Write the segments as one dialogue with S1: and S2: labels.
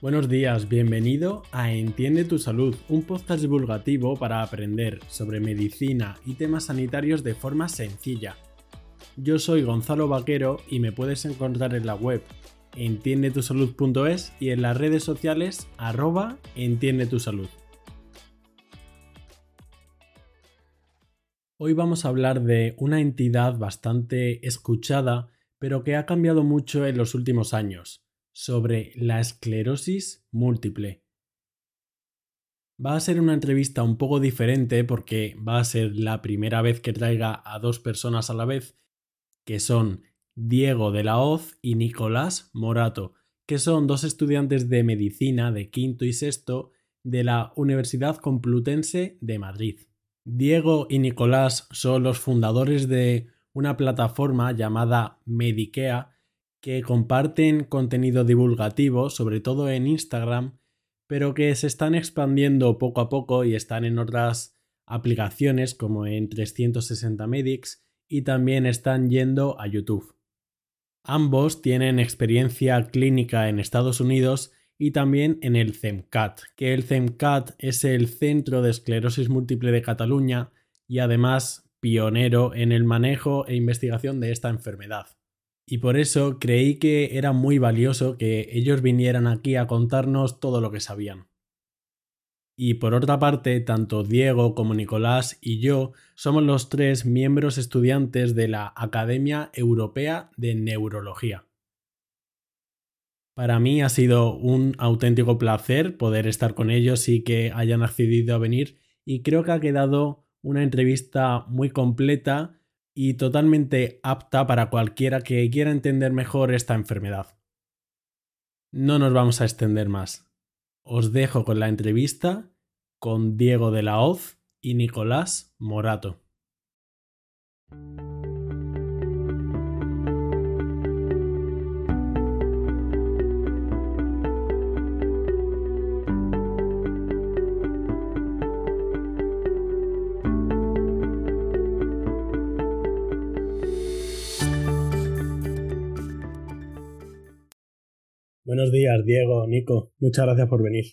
S1: Buenos días, bienvenido a Entiende tu Salud, un podcast divulgativo para aprender sobre medicina y temas sanitarios de forma sencilla. Yo soy Gonzalo Vaquero y me puedes encontrar en la web entiendetusalud.es y en las redes sociales arroba entiende tu salud. Hoy vamos a hablar de una entidad bastante escuchada, pero que ha cambiado mucho en los últimos años sobre la esclerosis múltiple. Va a ser una entrevista un poco diferente porque va a ser la primera vez que traiga a dos personas a la vez, que son Diego de la Hoz y Nicolás Morato, que son dos estudiantes de medicina de quinto y sexto de la Universidad Complutense de Madrid. Diego y Nicolás son los fundadores de una plataforma llamada Medikea que comparten contenido divulgativo, sobre todo en Instagram, pero que se están expandiendo poco a poco y están en otras aplicaciones como en 360 Medics y también están yendo a YouTube. Ambos tienen experiencia clínica en Estados Unidos y también en el CEMCAT, que el CEMCAT es el Centro de Esclerosis Múltiple de Cataluña y además pionero en el manejo e investigación de esta enfermedad y por eso creí que era muy valioso que ellos vinieran aquí a contarnos todo lo que sabían. Y por otra parte, tanto Diego como Nicolás y yo somos los tres miembros estudiantes de la Academia Europea de Neurología. Para mí ha sido un auténtico placer poder estar con ellos y que hayan accedido a venir y creo que ha quedado una entrevista muy completa y totalmente apta para cualquiera que quiera entender mejor esta enfermedad. No nos vamos a extender más. Os dejo con la entrevista con Diego de la Hoz y Nicolás Morato. Buenos días, Diego, Nico. Muchas gracias por venir.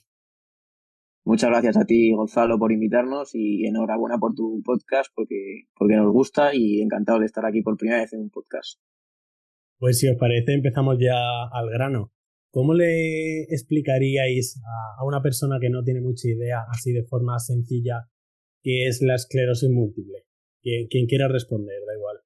S2: Muchas gracias a ti, Gonzalo, por invitarnos y enhorabuena por tu podcast porque, porque nos gusta y encantado de estar aquí por primera vez en un podcast.
S1: Pues si os parece, empezamos ya al grano. ¿Cómo le explicaríais a una persona que no tiene mucha idea, así de forma sencilla, qué es la esclerosis múltiple? Quien, quien quiera responder, da igual.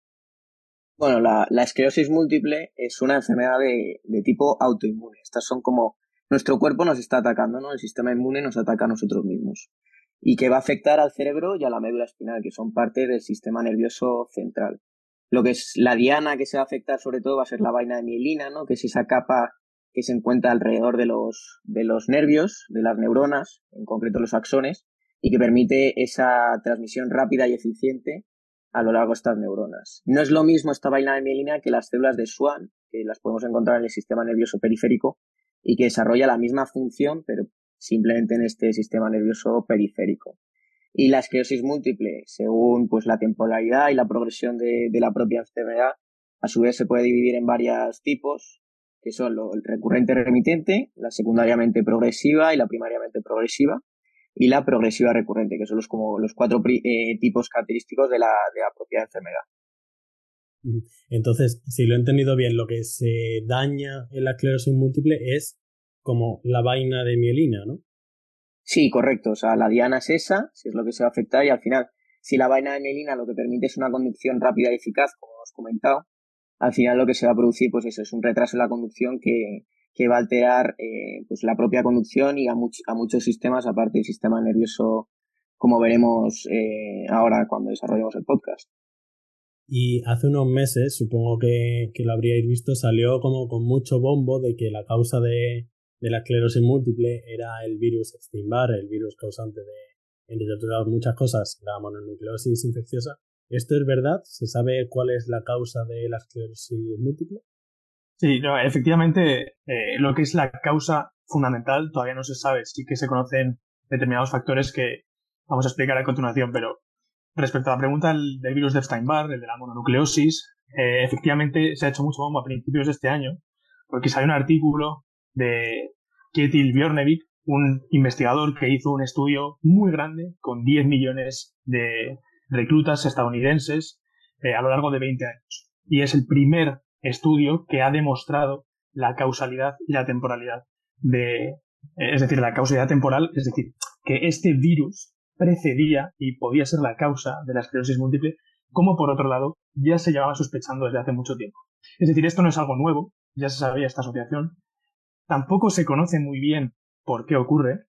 S2: Bueno, la, esclerosis múltiple es una enfermedad de, tipo autoinmune. Estas son como nuestro cuerpo nos está atacando, ¿no? El sistema inmune nos ataca a nosotros mismos. Y que va a afectar al cerebro y a la médula espinal, que son parte del sistema nervioso central. Lo que es la diana que se va a afectar sobre todo va a ser la vaina de mielina, ¿no? Que es esa capa que se encuentra alrededor de los, de los nervios, de las neuronas, en concreto los axones, y que permite esa transmisión rápida y eficiente a lo largo de estas neuronas. No es lo mismo esta vaina de mielina que las células de Schwann, que las podemos encontrar en el sistema nervioso periférico y que desarrolla la misma función, pero simplemente en este sistema nervioso periférico. Y la esclerosis múltiple, según pues la temporalidad y la progresión de, de la propia enfermedad, a su vez se puede dividir en varios tipos, que son lo, el recurrente remitente, la secundariamente progresiva y la primariamente progresiva y la progresiva recurrente, que son los, como los cuatro eh, tipos característicos de la, de la propia enfermedad.
S1: Entonces, si lo he entendido bien, lo que se daña en la esclerosis múltiple es como la vaina de mielina, ¿no?
S2: Sí, correcto. O sea, la diana es esa, si es lo que se va a afectar, y al final, si la vaina de mielina lo que permite es una conducción rápida y eficaz, como hemos comentado, al final lo que se va a producir, pues eso, es un retraso en la conducción que, que va a alterar eh, pues la propia conducción y a, a muchos sistemas, aparte del sistema nervioso, como veremos eh, ahora cuando desarrollemos el podcast.
S1: Y hace unos meses, supongo que, que, lo habríais visto, salió como con mucho bombo de que la causa de, de la esclerosis múltiple era el virus Epstein-Barr, el virus causante de, entre otras muchas cosas, la mononucleosis infecciosa. ¿Esto es verdad? ¿Se sabe cuál es la causa de la esclerosis múltiple?
S3: Sí, no, efectivamente, eh, lo que es la causa fundamental todavía no se sabe. Sí que se conocen determinados factores que vamos a explicar a continuación, pero respecto a la pregunta del, virus de Epstein-Barr, el de la mononucleosis, eh, efectivamente se ha hecho mucho bombo a principios de este año, porque salió un artículo de, Ketil Bjornevik, un investigador que hizo un estudio muy grande con 10 millones de reclutas estadounidenses eh, a lo largo de 20 años. Y es el primer estudio que ha demostrado la causalidad y la temporalidad de, es decir, la causalidad temporal, es decir, que este virus precedía y podía ser la causa de la esclerosis múltiple, como por otro lado ya se llevaba sospechando desde hace mucho tiempo. Es decir, esto no es algo nuevo, ya se sabía esta asociación, tampoco se conoce muy bien por qué ocurre,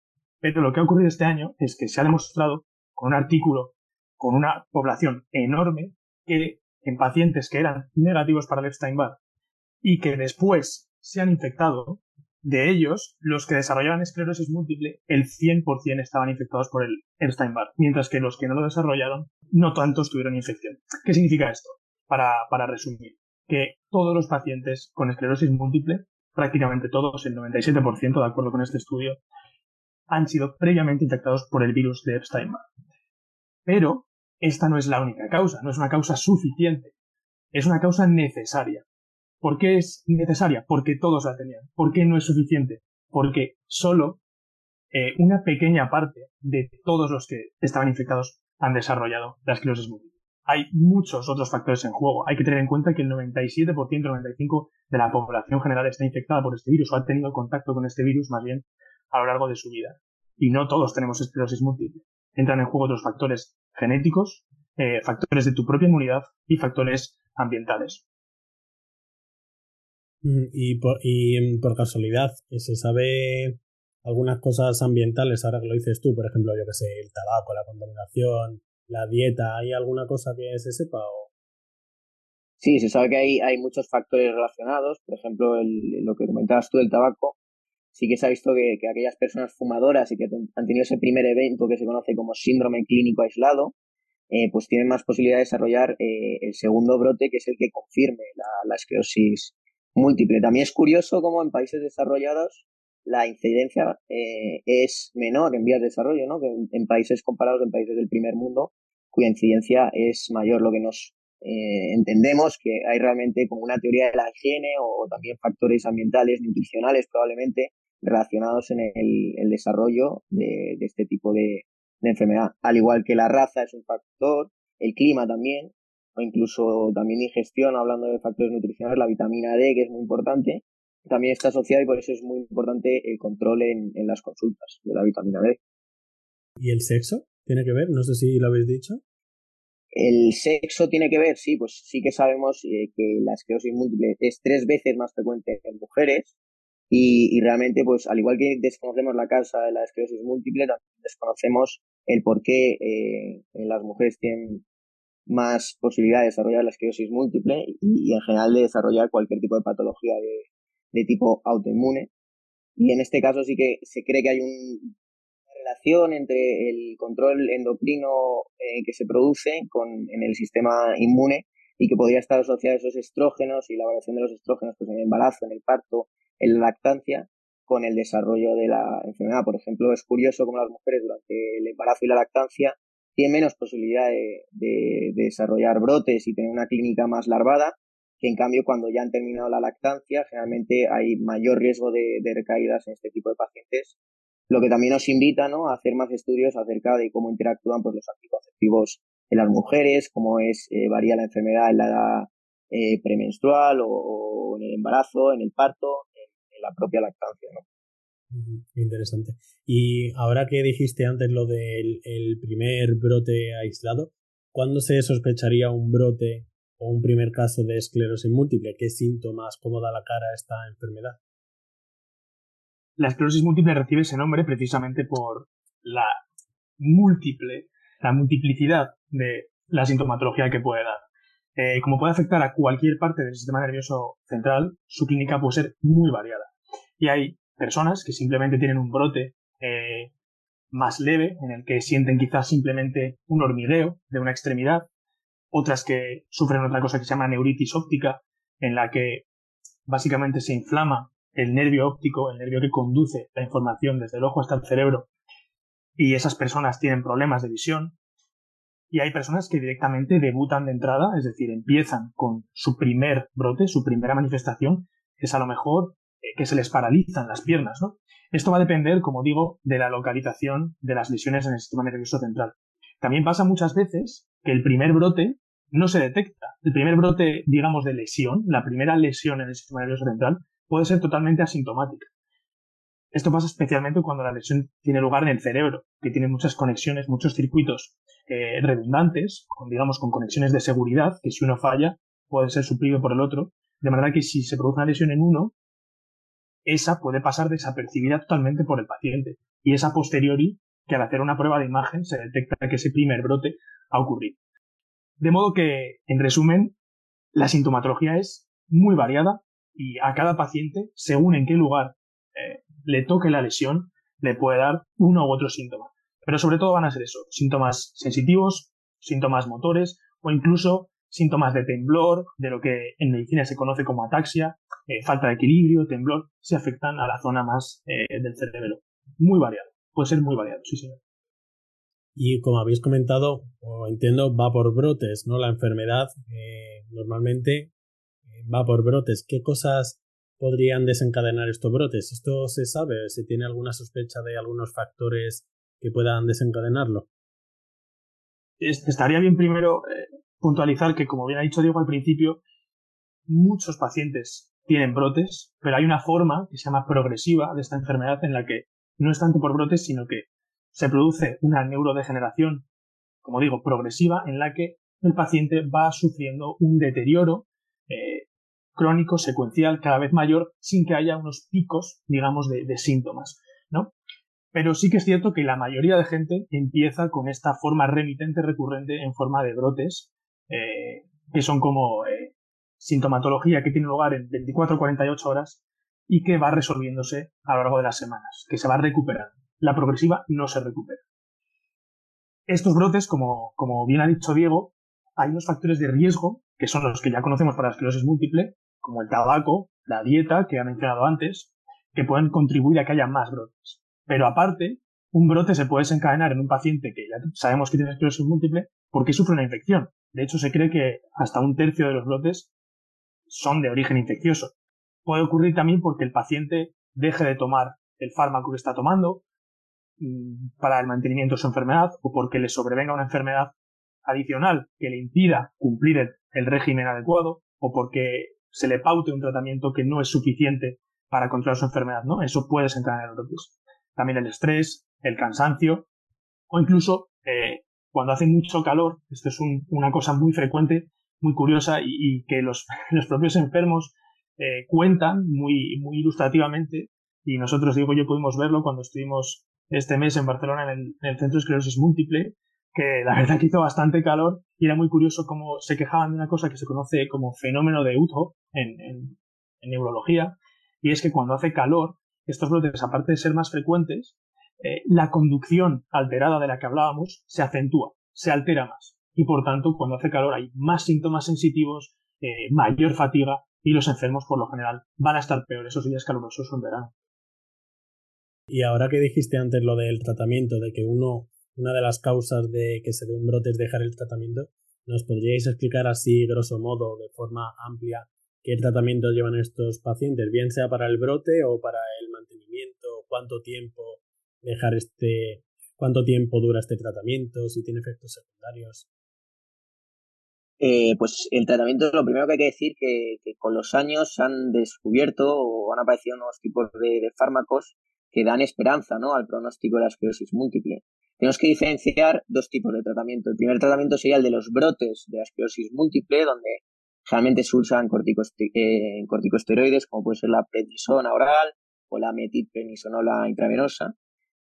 S3: pero lo que ha ocurrido este año es que se ha demostrado con un artículo con una población enorme que en pacientes que eran negativos para el Epstein-Barr y que después se han infectado, de ellos, los que desarrollaban esclerosis múltiple, el 100% estaban infectados por el Epstein-Barr, mientras que los que no lo desarrollaron, no tantos tuvieron infección. ¿Qué significa esto? Para, para resumir, que todos los pacientes con esclerosis múltiple, prácticamente todos, el 97% de acuerdo con este estudio, han sido previamente infectados por el virus de Epstein-Barr. Pero esta no es la única causa, no es una causa suficiente, es una causa necesaria. ¿Por qué es necesaria? Porque todos la tenían. ¿Por qué no es suficiente? Porque solo eh, una pequeña parte de todos los que estaban infectados han desarrollado la esclerosis múltiple. Hay muchos otros factores en juego. Hay que tener en cuenta que el 97%, 95% de la población general está infectada por este virus o ha tenido contacto con este virus más bien a lo largo de su vida. Y no todos tenemos esclerosis múltiple. Entran en juego otros factores genéticos, eh, factores de tu propia inmunidad y factores ambientales.
S1: Mm, y por, y mm, por casualidad, ¿se sabe algunas cosas ambientales ahora que lo dices tú? Por ejemplo, yo que sé, el tabaco, la contaminación, la dieta, ¿hay alguna cosa que se sepa? O...
S2: Sí, se sabe que hay, hay muchos factores relacionados. Por ejemplo, lo que comentabas tú del tabaco, sí que se ha visto que, que, aquellas personas fumadoras y que han tenido ese primer evento que se conoce como síndrome clínico aislado, eh, pues tienen más posibilidad de desarrollar eh, el segundo brote, que es el que confirme la, la esclerosis múltiple. También es curioso cómo en países desarrollados la incidencia eh, es menor en vías de desarrollo, ¿no? Que en, países comparados, en países del primer mundo, cuya incidencia es mayor, lo que nos entendemos que hay realmente como una teoría de la higiene o, también factores ambientales, nutricionales probablemente, relacionados en el, el desarrollo de, de, este tipo de, de enfermedad. Al igual que la raza es un factor, el clima también, o incluso también digestión, hablando de factores nutricionales, la vitamina D, que es muy importante, también está asociada y por eso es muy importante el control en, en las consultas de la vitamina D.
S1: ¿Y el sexo? ¿Tiene que ver? No sé si lo habéis dicho.
S2: El sexo tiene que ver, sí, pues sí que sabemos eh, que la esclerosis múltiple es tres veces más frecuente en mujeres y, y, realmente, pues al igual que desconocemos la causa de la esclerosis múltiple, también desconocemos el por qué eh, las mujeres tienen más posibilidad de desarrollar la esclerosis múltiple y, en general de desarrollar cualquier tipo de patología de, tipo autoinmune. Y en este caso sí que se cree que hay un, una relación entre el control endocrino eh, que se produce con, en el sistema inmune y que podría estar asociado a esos estrógenos y la variación de los estrógenos pues en el embarazo, en el parto, en la lactancia, con el desarrollo de la enfermedad. Por ejemplo, es curioso cómo las mujeres durante el embarazo y la lactancia tiene menos posibilidad de, desarrollar brotes y tener una clínica más larvada, que en cambio cuando ya han terminado la lactancia, generalmente hay mayor riesgo de, recaídas en este tipo de pacientes, lo que también nos invita ¿no? a hacer más estudios acerca de cómo interactúan pues, los anticonceptivos en las mujeres, cómo es eh, varía la enfermedad en la edad eh, premenstrual o, en el embarazo, en el parto, la propia lactancia. ¿no?
S1: Interesante. Y ahora que dijiste antes lo del el primer brote aislado, ¿cuándo se sospecharía un brote o un primer caso de esclerosis múltiple? ¿Qué síntomas, cómo da la cara esta enfermedad?
S3: La esclerosis múltiple recibe ese nombre precisamente por la múltiple, la multiplicidad de la sintomatología que puede dar. Eh, como puede afectar a cualquier parte del sistema nervioso central, su clínica puede ser muy variada. Y hay personas que simplemente tienen un brote eh, más leve, en el que sienten quizás simplemente un hormigueo de una extremidad, otras que sufren otra cosa que se llama neuritis óptica, en la que básicamente se inflama el nervio óptico, el nervio que conduce la información desde el ojo hasta el cerebro, y esas personas tienen problemas de visión. Y hay personas que directamente debutan de entrada, es decir, empiezan con su primer brote, su primera manifestación, es a lo mejor que se les paralizan las piernas, ¿no? Esto va a depender, como digo, de la localización de las lesiones en el sistema nervioso central. También pasa muchas veces que el primer brote no se detecta. El primer brote, digamos, de lesión, la primera lesión en el sistema nervioso central, puede ser totalmente asintomática. Esto pasa especialmente cuando la lesión tiene lugar en el cerebro, que tiene muchas conexiones, muchos circuitos eh, redundantes, digamos, con conexiones de seguridad, que si uno falla puede ser suplido por el otro, de manera que si se produce una lesión en uno, esa puede pasar desapercibida totalmente por el paciente. Y es a posteriori que al hacer una prueba de imagen se detecta que ese primer brote ha ocurrido. De modo que, en resumen, la sintomatología es muy variada y a cada paciente, según en qué lugar eh, le toque la lesión, le puede dar uno u otro síntoma. Pero sobre todo van a ser eso, síntomas sensitivos, síntomas motores o incluso síntomas de temblor, de lo que en medicina se conoce como ataxia, eh, falta de equilibrio, temblor, se afectan a la zona más eh, del cerebro. Muy variado, puede ser muy variado, sí señor.
S1: Y como habéis comentado, o entiendo, va por brotes, ¿no? La enfermedad normalmente va por brotes. ¿Qué cosas podrían desencadenar estos brotes? ¿Esto se sabe? ¿Se tiene alguna sospecha de algunos factores que puedan desencadenarlo?
S3: Estaría bien primero eh, puntualizar que, como bien ha dicho Diego al principio, muchos pacientes tienen brotes, pero hay una forma que se llama progresiva de esta enfermedad en la que no es tanto por brotes, sino que se produce una neurodegeneración, como digo, progresiva, en la que el paciente va sufriendo un deterioro eh, crónico, secuencial, cada vez mayor, sin que haya unos picos, digamos, de, síntomas, ¿no? Pero sí que es cierto que la mayoría de gente empieza con esta forma remitente recurrente en forma de brotes, eh, que son como eh, sintomatología que tiene lugar en 24 o 48 horas y que va resolviéndose a lo largo de las semanas, que se va recuperando. La progresiva no se recupera. Estos brotes, como, como bien ha dicho Diego, hay unos factores de riesgo, que son los que ya conocemos para la esclerosis múltiple, como el tabaco, la dieta, que ha mencionado antes, que pueden contribuir a que haya más brotes. Pero aparte, un brote se puede desencadenar en un paciente que ya sabemos que tiene esclerosis múltiple porque sufre una infección. De hecho, se cree que hasta un tercio de los brotes son de origen infeccioso. Puede ocurrir también porque el paciente deje de tomar el fármaco que está tomando mm, para el mantenimiento de su enfermedad o porque le sobrevenga una enfermedad adicional que le impida cumplir el, régimen adecuado o porque se le paute un tratamiento que no es suficiente para controlar su enfermedad, ¿no? Eso puede desencadenar brotes. También el estrés, el cansancio, o incluso eh, cuando hace mucho calor, esto es una cosa muy frecuente, muy curiosa y, que los, los, propios enfermos eh, cuentan muy, muy ilustrativamente, y nosotros, digo yo, pudimos verlo cuando estuvimos este mes en Barcelona en el, en Centro de Esclerosis Múltiple, que la verdad que hizo bastante calor y era muy curioso cómo se quejaban de una cosa que se conoce como fenómeno de Utho en, neurología, y es que cuando hace calor, estos brotes, aparte de ser más frecuentes, eh, la conducción alterada de la que hablábamos se acentúa, se altera más. Y por tanto, cuando hace calor hay más síntomas sensitivos, eh, mayor fatiga y los enfermos por lo general van a estar peor esos días calurosos en verano.
S1: Y ahora que dijiste antes lo del tratamiento, de que uno una de las causas de que se dé un brote es dejar el tratamiento. ¿Nos podríais explicar así, grosso modo, de forma amplia, qué tratamiento llevan estos pacientes, bien sea para el brote o para el mantenimiento, cuánto tiempo dejar este, cuánto tiempo dura este tratamiento, si tiene efectos secundarios?
S2: Eh, pues el tratamiento, lo primero que hay que decir que, con los años se han descubierto o han aparecido nuevos tipos de, fármacos que dan esperanza ¿no? al pronóstico de la esclerosis múltiple. Tenemos que diferenciar dos tipos de tratamiento. El primer tratamiento sería el de los brotes de la esclerosis múltiple, donde generalmente se usan eh, corticosteroides, como puede ser la prednisona oral o la metilprednisonola intravenosa,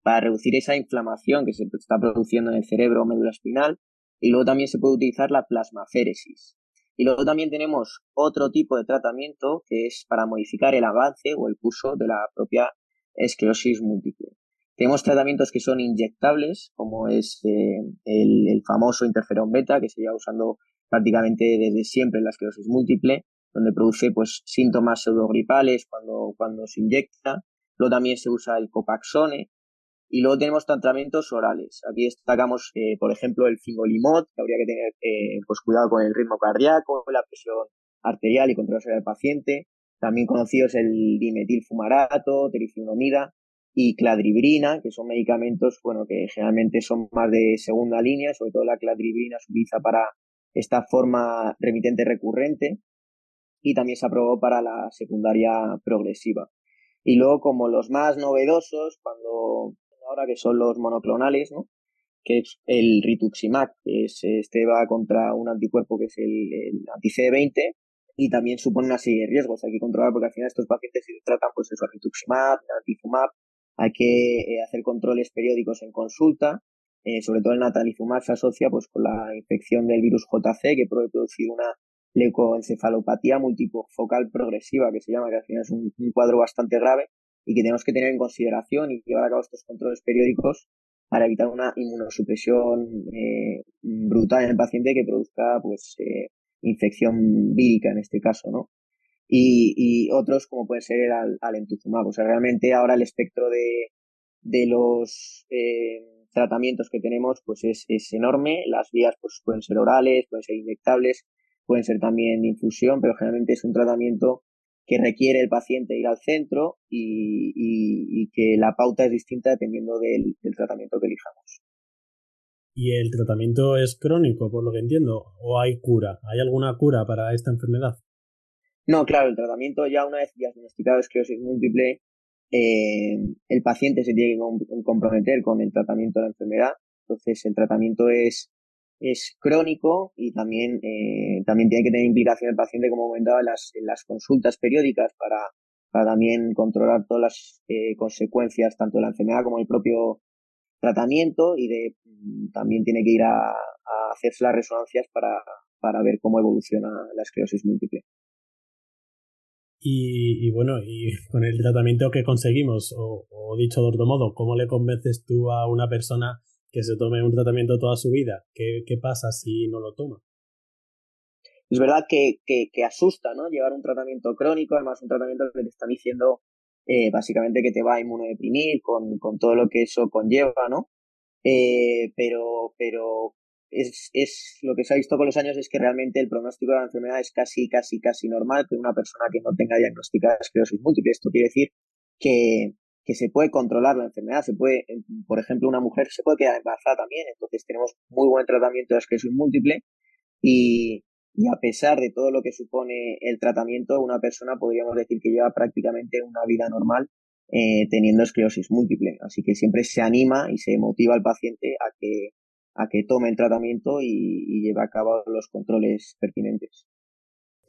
S2: para reducir esa inflamación que se está produciendo en el cerebro o médula espinal. Y luego también se puede utilizar la plasmaféresis. Y luego también tenemos otro tipo de tratamiento que es para modificar el avance o el curso de la propia esclerosis múltiple. Tenemos tratamientos que son inyectables, como es eh, el, famoso interferón beta, que se lleva usando prácticamente desde siempre en la esclerosis múltiple, donde produce pues síntomas pseudogripales cuando, cuando se inyecta. Luego también se usa el copaxone. Y luego tenemos tratamientos orales. Aquí destacamos, eh, por ejemplo, el fingolimod, que habría que tener eh, pues cuidado con el ritmo cardíaco, la presión arterial y controlarse del paciente. también conocidos el dimetilfumarato, teriflunomida y cladribrina, que son medicamentos, bueno, que generalmente son más de segunda línea, sobre todo la cladribrina se utiliza para esta forma remitente recurrente y también se aprobó para la secundaria progresiva. Y luego como los más novedosos, cuando ahora que son los monoclonales, ¿no? que es el rituximab, que es, este va contra un anticuerpo que es el, el anti-CD20 y también supone una serie de riesgos. Hay que controlar porque al final estos pacientes se tratan pues eso, rituximab, antifumab, hay que eh, hacer controles periódicos en consulta, eh, sobre todo el natalizumab se asocia pues con la infección del virus JC que puede producir una leucoencefalopatía multifocal progresiva que se llama, que al final es un, cuadro bastante grave y que tenemos que tener en consideración y llevar a cabo estos controles periódicos para evitar una inmunosupresión eh, brutal en el paciente que produzca pues infección vírica en este caso, ¿no? Y, otros como puede ser el al, alentuzumab. O sea, realmente ahora el espectro de, de los eh, tratamientos que tenemos pues es, es enorme. Las vías pues pueden ser orales, pueden ser inyectables, pueden ser también infusión, pero generalmente es un tratamiento que requiere el paciente ir al centro y, y, que la pauta es distinta dependiendo del, del tratamiento que elijamos.
S1: ¿Y el tratamiento es crónico, por lo que entiendo? ¿O hay cura? ¿Hay alguna cura para esta enfermedad?
S2: No, claro, el tratamiento ya una vez diagnosticado esclerosis múltiple, eh, el paciente se tiene que comprometer con el tratamiento de la enfermedad. Entonces, el tratamiento es, es crónico y también, eh, también tiene que tener implicación el paciente, como comentaba, en las, las consultas periódicas para, para también controlar todas las eh, consecuencias, tanto de la enfermedad como el propio tratamiento y de mm, también tiene que ir a, hacerse las resonancias para, para ver cómo evoluciona la esclerosis múltiple.
S1: Y, bueno, y con el tratamiento que conseguimos, o, dicho de otro modo, ¿cómo le convences tú a una persona que se tome un tratamiento toda su vida? ¿Qué, qué pasa si no lo toma?
S2: Es verdad que, que, asusta, ¿no? Llevar un tratamiento crónico, además un tratamiento que te están diciendo eh, básicamente que te va a inmunodeprimir con, con todo lo que eso conlleva, ¿no? Eh, pero, pero es, es lo que se ha visto con los años es que realmente el pronóstico de la enfermedad es casi, casi, casi normal que una persona que no tenga diagnosticada esclerosis múltiple. Esto quiere decir que, que se puede controlar la enfermedad, se puede, por ejemplo, una mujer se puede quedar embarazada también, entonces tenemos muy buen tratamiento de esclerosis múltiple y, y a pesar de todo lo que supone el tratamiento, una persona podríamos decir que lleva prácticamente una vida normal eh, teniendo esclerosis múltiple. Así que siempre se anima y se motiva al paciente a que, a que tome el tratamiento y, y lleve a cabo los controles pertinentes.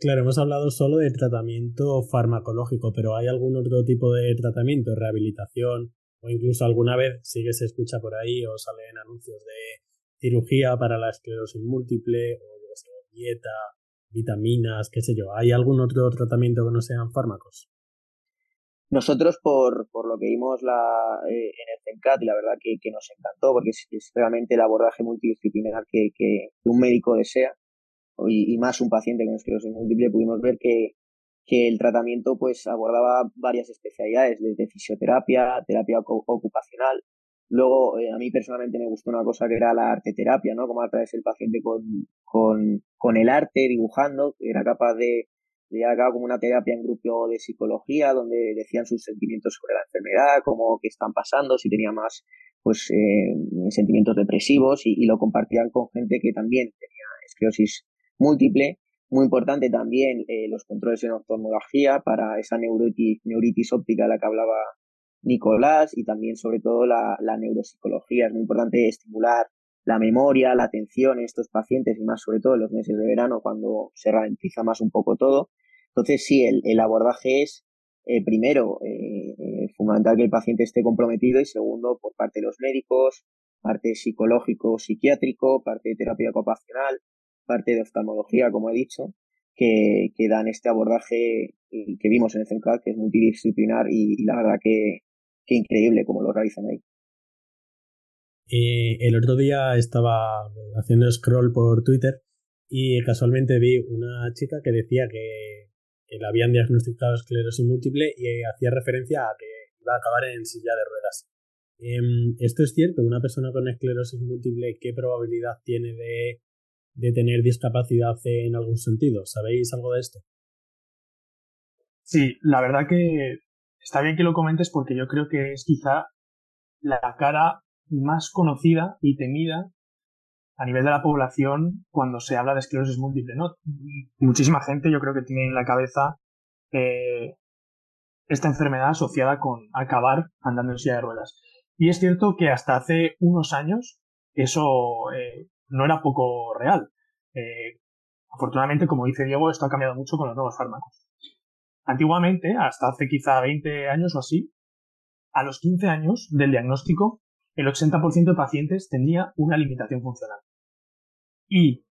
S1: Claro, hemos hablado solo de tratamiento farmacológico, pero ¿hay algún otro tipo de tratamiento, rehabilitación o incluso alguna vez sí que se escucha por ahí o salen anuncios de cirugía para la esclerosis múltiple o dieta, vitaminas, qué sé yo. ¿Hay algún otro tratamiento que no sean fármacos?
S2: Nosotros, por, por lo que vimos la, eh, en el CENCAT, la verdad que, que nos encantó, porque es, realmente el abordaje multidisciplinar que, que, un médico desea, y, y, más un paciente con esclerosis múltiple, pudimos ver que, que el tratamiento pues abordaba varias especialidades, desde fisioterapia, terapia ocupacional, Luego, eh, a mí personalmente me gustó una cosa que era la arteterapia, ¿no? Como través el paciente con, con, con el arte, dibujando, que era capaz de, de llevar a cabo como una terapia en grupo de psicología, donde decían sus sentimientos sobre la enfermedad, cómo que están pasando, si tenía más, pues, eh, sentimientos depresivos, y, y, lo compartían con gente que también tenía esclerosis múltiple. Muy importante también eh, los controles en oftalmología para esa neuritis, neuritis óptica de la que hablaba Nicolás y también sobre todo la, neuropsicología. Es muy importante estimular la memoria, la atención en estos pacientes y más sobre todo en los meses de verano cuando se ralentiza más un poco todo. Entonces sí, el, el abordaje es eh, primero eh, fundamental que el paciente esté comprometido y segundo por parte de los médicos, parte psicológico, psiquiátrico, parte de terapia ocupacional, parte de oftalmología, como he dicho, que, que dan este abordaje que vimos en el CENCAL, que es multidisciplinar y la verdad que, qué increíble cómo lo realizan ahí.
S1: el otro día estaba haciendo scroll por Twitter y casualmente vi una chica que decía que, que habían diagnosticado esclerosis múltiple y hacía referencia a que iba a acabar en silla de ruedas. Em, ¿Esto es cierto? ¿Una persona con esclerosis múltiple qué probabilidad tiene de, de tener discapacidad en algún sentido? ¿Sabéis algo de esto?
S3: Sí, la verdad que está bien que lo comentes porque yo creo que es quizá la cara más conocida y temida a nivel de la población cuando se habla de esclerosis múltiple, ¿no? Muchísima gente yo creo que tiene en la cabeza eh, esta enfermedad asociada con acabar andando en silla de ruedas. Y es cierto que hasta hace unos años eso eh, no era poco real. Eh, afortunadamente, como dice Diego, esto ha cambiado mucho con los nuevos fármacos. Antiguamente, hasta hace quizá 20 años o así, a los 15 años del diagnóstico, el 80% de pacientes tenía una limitación funcional. Y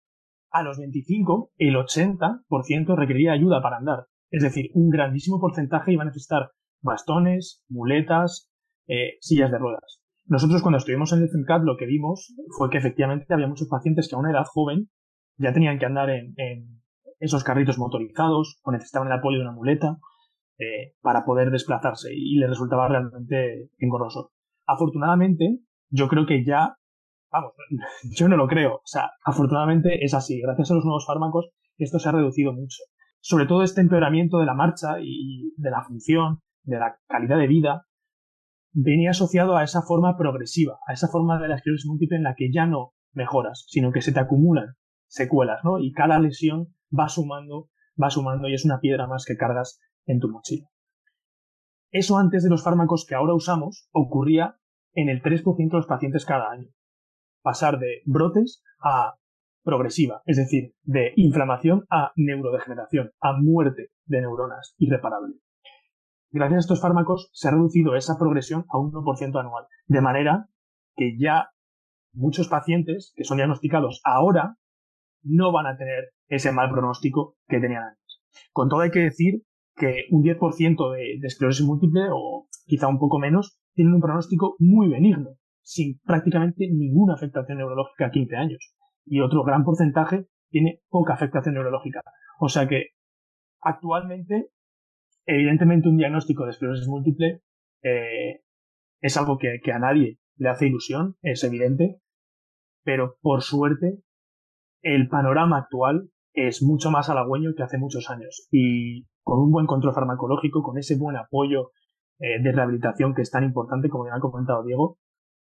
S3: a los 25, el 80% requería ayuda para andar. Es decir, un grandísimo porcentaje iba a necesitar bastones, muletas, eh, sillas de ruedas. Nosotros cuando estuvimos en el CENCAT lo que vimos fue que efectivamente había muchos pacientes que a una edad joven ya tenían que andar en, esos carritos motorizados o necesitaban el apoyo de una muleta eh, para poder desplazarse y les resultaba realmente engorroso. Afortunadamente, yo creo que ya, vamos, yo no lo creo, o sea, afortunadamente es así, gracias a los nuevos fármacos esto se ha reducido mucho. Sobre todo este empeoramiento de la marcha y de la función, de la calidad de vida, venía asociado a esa forma progresiva, a esa forma de la esclerosis múltiple en la que ya no mejoras, sino que se te acumulan secuelas, ¿no? Y cada lesión va sumando, va sumando y es una piedra más que cargas en tu mochila. Eso antes de los fármacos que ahora usamos ocurría en el 3% de los pacientes cada año. Pasar de brotes a progresiva, es decir, de inflamación a neurodegeneración, a muerte de neuronas irreparable. Gracias a estos fármacos se ha reducido esa progresión a un 1% anual, de manera que ya muchos pacientes que son diagnosticados ahora no van a tener ese mal pronóstico que tenían antes. Con todo hay que decir que un 10% de, esclerosis múltiple, o quizá un poco menos, tienen un pronóstico muy benigno, sin prácticamente ninguna afectación neurológica a 15 años. Y otro gran porcentaje tiene poca afectación neurológica. O sea que actualmente evidentemente un diagnóstico de esclerosis múltiple eh, es algo que, a nadie le hace ilusión, es evidente, pero por suerte el panorama actual es mucho más halagüeño que hace muchos años. Y con un buen control farmacológico, con ese buen apoyo eh, de rehabilitación que es tan importante, como ya ha comentado Diego,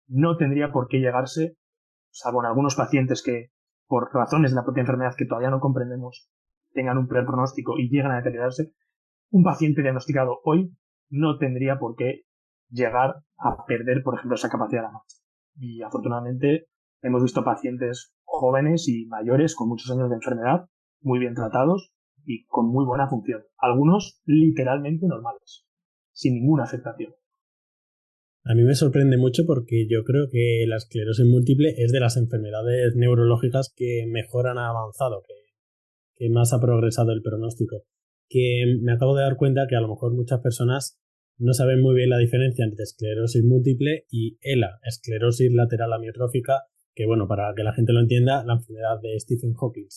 S3: no tendría por qué llegarse, salvo en algunos pacientes que, por razones de la propia enfermedad que todavía no comprendemos, tengan un peor pronóstico y llegan a deteriorarse, un paciente diagnosticado hoy no tendría por qué llegar a perder, por ejemplo, esa capacidad de la marcha. Y afortunadamente hemos visto pacientes jóvenes y mayores con muchos años de enfermedad, muy bien tratados y con muy buena función. Algunos literalmente normales, sin ninguna afectación.
S1: A mí me sorprende mucho porque yo creo que la esclerosis múltiple es de las enfermedades neurológicas que mejor han avanzado, que, que más ha progresado el pronóstico que me acabo de dar cuenta que a lo mejor muchas personas no saben muy bien la diferencia entre esclerosis múltiple y ELA, esclerosis lateral amiotrófica, que bueno, para que la gente lo entienda, la enfermedad de Stephen Hawking.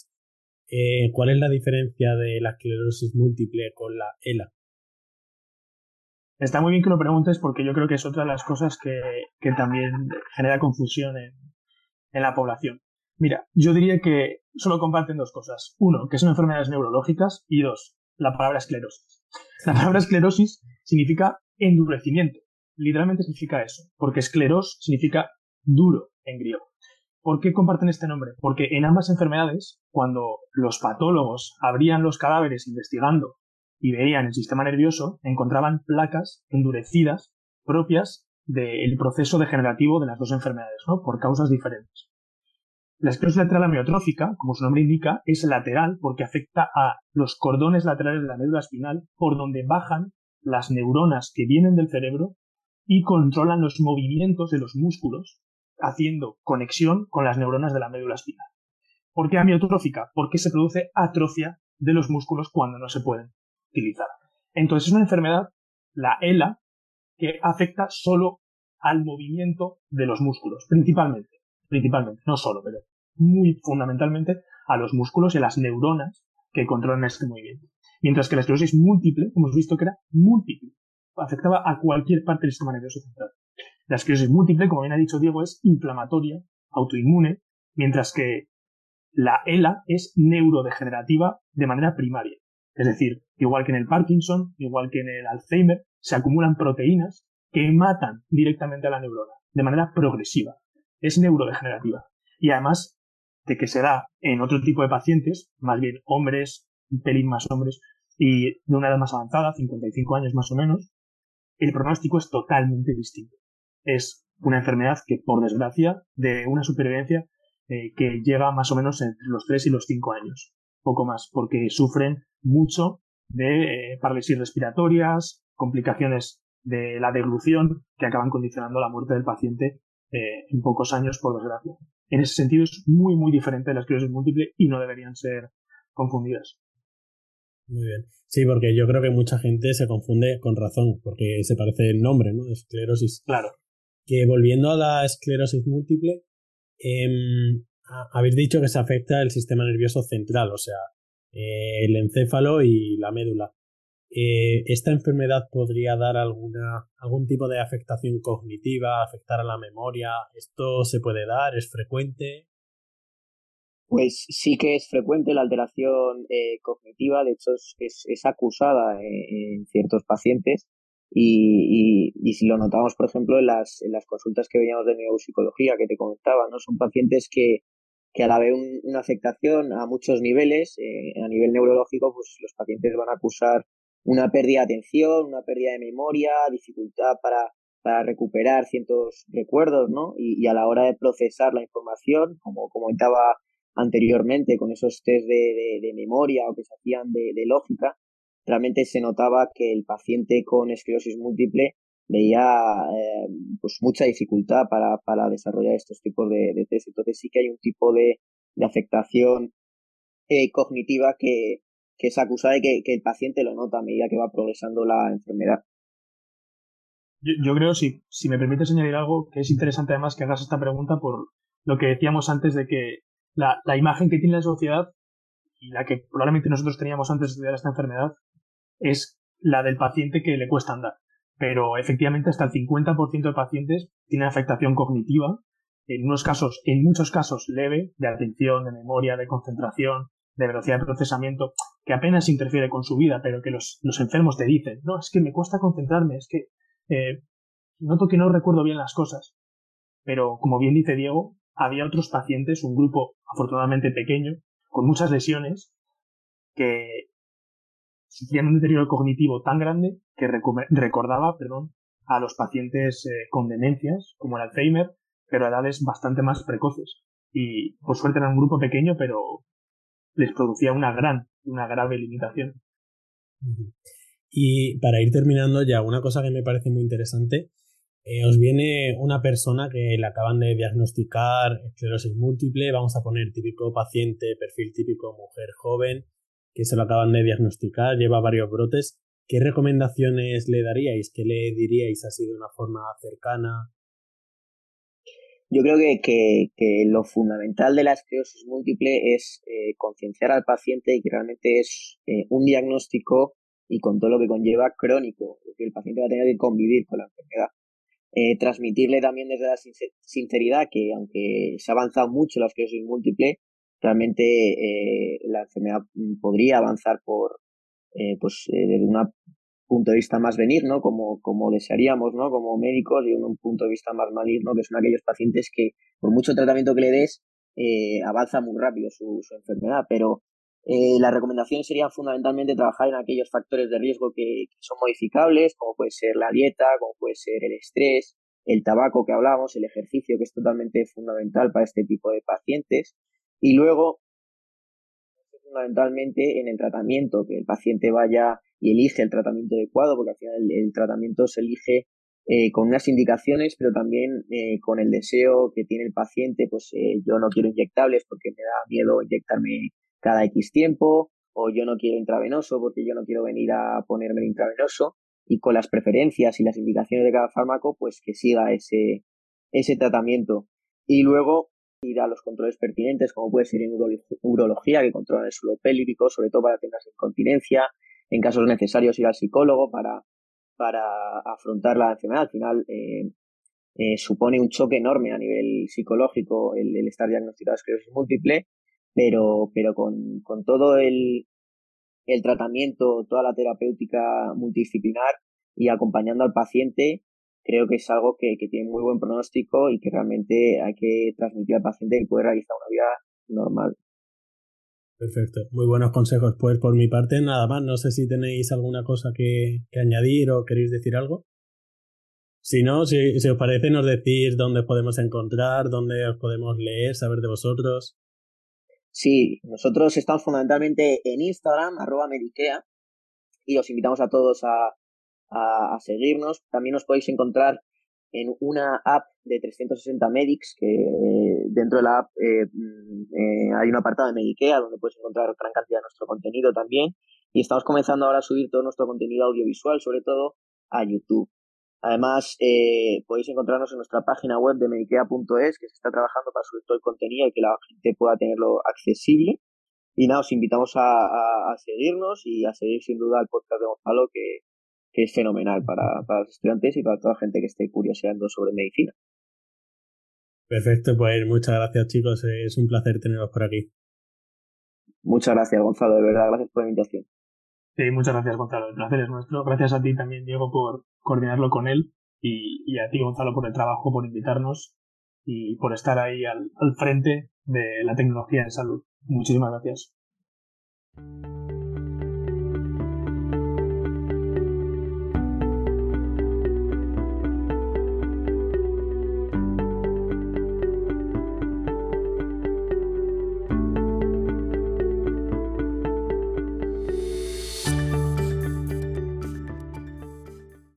S1: Eh, ¿Cuál es la diferencia de la esclerosis múltiple con la ELA?
S3: Está muy bien que lo preguntes porque yo creo que es otra de las cosas que, también genera confusión en, en la población. Mira, yo diría que solo comparten dos cosas. Uno, que son enfermedades neurológicas y dos, la palabra esclerosis. La palabra esclerosis significa endurecimiento. Literalmente significa eso, porque escleros significa duro en griego. ¿Por qué comparten este nombre? Porque en ambas enfermedades, cuando los patólogos abrían los cadáveres investigando y veían el sistema nervioso, encontraban placas endurecidas propias del proceso degenerativo de las dos enfermedades, ¿no? Por causas diferentes. La esclerosis lateral amiotrófica, como su nombre indica, es lateral porque afecta a los cordones laterales de la médula espinal por donde bajan las neuronas que vienen del cerebro y controlan los movimientos de los músculos, haciendo conexión con las neuronas de la médula espinal. ¿Por qué amiotrófica? Porque se produce atrofia de los músculos cuando no se pueden utilizar. Entonces es una enfermedad, la ELA, que afecta solo al movimiento de los músculos, principalmente. Principalmente, no solo, pero muy fundamentalmente a los músculos y a las neuronas que controlan este movimiento. Mientras que la esclerosis múltiple, hemos visto que era múltiple, afectaba a cualquier parte del sistema nervioso central. La esclerosis múltiple, como bien ha dicho Diego, es inflamatoria, autoinmune, mientras que la ELA es neurodegenerativa de manera primaria. Es decir, igual que en el Parkinson, igual que en el Alzheimer, se acumulan proteínas que matan directamente a la neurona de manera progresiva. Es neurodegenerativa. Y además de que se da en otro tipo de pacientes, más bien hombres, un pelín más hombres, y de una edad más avanzada, 55 años más o menos, el pronóstico es totalmente distinto. Es una enfermedad que, por desgracia, de una supervivencia eh, que llega más o menos entre los 3 y los 5 años, poco más, porque sufren mucho de eh, parálisis respiratorias, complicaciones de la deglución que acaban condicionando la muerte del paciente eh, en pocos años, por desgracia. En ese sentido es muy, muy diferente de la esclerosis múltiple y no deberían ser confundidas.
S1: Muy bien. Sí, porque yo creo que mucha gente se confunde con razón, porque se parece el nombre, ¿no? Esclerosis.
S3: Claro.
S1: Que volviendo a la esclerosis múltiple, em, habéis dicho que se afecta el sistema nervioso central, o sea, eh, el encéfalo y la médula. Eh, ¿Esta enfermedad podría dar alguna, algún tipo de afectación cognitiva, afectar a la memoria? ¿Esto se puede dar? ¿Es frecuente?
S2: Pues sí que es frecuente la alteración eh, cognitiva, de hecho es, acusada eh, en ciertos pacientes y, y, si lo notamos, por ejemplo, en las, en las consultas que veíamos de neuropsicología que te comentaba, ¿no? Son pacientes que, que al haber una afectación a muchos niveles, eh, a nivel neurológico, pues los pacientes van a acusar una pérdida de atención, una pérdida de memoria, dificultad para, para recuperar ciertos recuerdos, ¿no? Y, a la hora de procesar la información, como comentaba anteriormente con esos test de, de, memoria o que se hacían de, de, lógica, realmente se notaba que el paciente con esclerosis múltiple veía eh, pues mucha dificultad para, para desarrollar estos tipos de, de test. Entonces sí que hay un tipo de, de afectación eh, cognitiva que, que es acusada y que, que, el paciente lo nota a medida que va progresando la enfermedad.
S3: Yo, yo creo, si, si me permite señalar algo, que es interesante además que hagas esta pregunta por lo que decíamos antes de que la, la imagen que tiene la sociedad y la que probablemente nosotros teníamos antes de estudiar esta enfermedad es la del paciente que le cuesta andar. Pero efectivamente hasta el 50% de pacientes tienen afectación cognitiva, en unos casos, en muchos casos leve, de atención, de memoria, de concentración, de velocidad de procesamiento, que apenas interfiere con su vida, pero que los, enfermos te dicen, no, es que me cuesta concentrarme, es que eh, noto que no recuerdo bien las cosas. Pero, como bien dice Diego, había otros pacientes, un grupo afortunadamente pequeño, con muchas lesiones, que sufrían un deterioro cognitivo tan grande que recordaba perdón, a los pacientes eh, con demencias, como el Alzheimer, pero a edades bastante más precoces. Y por suerte era un grupo pequeño, pero les producía una gran, una grave limitación.
S1: Y para ir terminando ya, una cosa que me parece muy interesante eh, os viene una persona que le acaban de diagnosticar esclerosis múltiple, vamos a poner típico paciente, perfil típico mujer joven, que se lo acaban de diagnosticar, lleva varios brotes. ¿Qué recomendaciones le daríais? ¿Qué le diríais así de una forma cercana?
S2: Yo creo que, que, lo fundamental de la esclerosis múltiple es eh, concienciar al paciente que realmente es eh, un diagnóstico y con todo lo que conlleva crónico, que el paciente va a tener que convivir con la enfermedad. Eh, transmitirle también desde la sinceridad que aunque se ha avanzado mucho la esclerosis múltiple, realmente eh, la enfermedad podría avanzar por, pues, desde un punto de vista más venir, ¿no? Como, como desearíamos, ¿no? Como médicos y un, punto de vista más maligno, que son aquellos pacientes que por mucho tratamiento que le des, eh, avanza muy rápido su, enfermedad, pero eh, las recomendaciones serían fundamentalmente trabajar en aquellos factores de riesgo que, son modificables, como puede ser la dieta, como puede ser el estrés, el tabaco que hablamos, el ejercicio, que es totalmente fundamental para este tipo de pacientes. Y luego, fundamentalmente en el tratamiento, que el paciente vaya y elige el tratamiento adecuado, porque al final el, tratamiento se elige eh, con unas indicaciones, pero también eh, con el deseo que tiene el paciente, pues eh, yo no quiero inyectables porque me da miedo inyectarme cada X tiempo, o yo no quiero intravenoso porque yo no quiero venir a ponerme el intravenoso, y con las preferencias y las indicaciones de cada fármaco, pues que siga ese, ese tratamiento. Y luego ir a los controles pertinentes, como puede ser en urología, que controla el suelo pélvico, sobre todo para tener incontinencia, en casos necesarios ir al psicólogo para, para afrontar la enfermedad. Al final, eh, eh, supone un choque enorme a nivel psicológico el, el estar diagnosticado de esclerosis múltiple pero, pero con, con todo el, el tratamiento, toda la terapéutica multidisciplinar y acompañando al paciente, creo que es algo que, tiene muy buen pronóstico y que realmente hay que transmitir al paciente y poder realizar una vida normal.
S1: Perfecto, muy buenos consejos. Pues por mi parte nada más, no sé si tenéis alguna cosa que, añadir o queréis decir algo. Si no, si, si, os parece, nos decís dónde podemos encontrar, dónde os podemos leer, saber de vosotros.
S2: Sí, nosotros estamos fundamentalmente en Instagram, arroba Medikea, y os invitamos a todos a, a, seguirnos. También os podéis encontrar en una app de 360 Medics, que dentro de la app eh, mm, eh, hay un apartado de Medikea donde puedes encontrar gran cantidad de nuestro contenido también. Y estamos comenzando ahora a subir todo nuestro contenido audiovisual, sobre todo a YouTube. Además, eh, podéis encontrarnos en nuestra página web de medikea.es, que se está trabajando para subir todo el contenido y que la gente pueda tenerlo accesible. Y nada, os invitamos a, seguirnos y a seguir sin duda el podcast de Gonzalo, que, que es fenomenal para, para, los estudiantes y para toda la gente que esté curioseando sobre medicina.
S1: Perfecto, pues muchas gracias chicos, es un placer teneros por aquí.
S2: Muchas gracias Gonzalo, de verdad, gracias por la invitación.
S3: Sí, muchas gracias Gonzalo, el placer es nuestro. Gracias a ti también Diego por coordinarlo con él y, y a ti Gonzalo por el trabajo, por invitarnos y por estar ahí al, al frente de la tecnología en salud. Muchísimas gracias.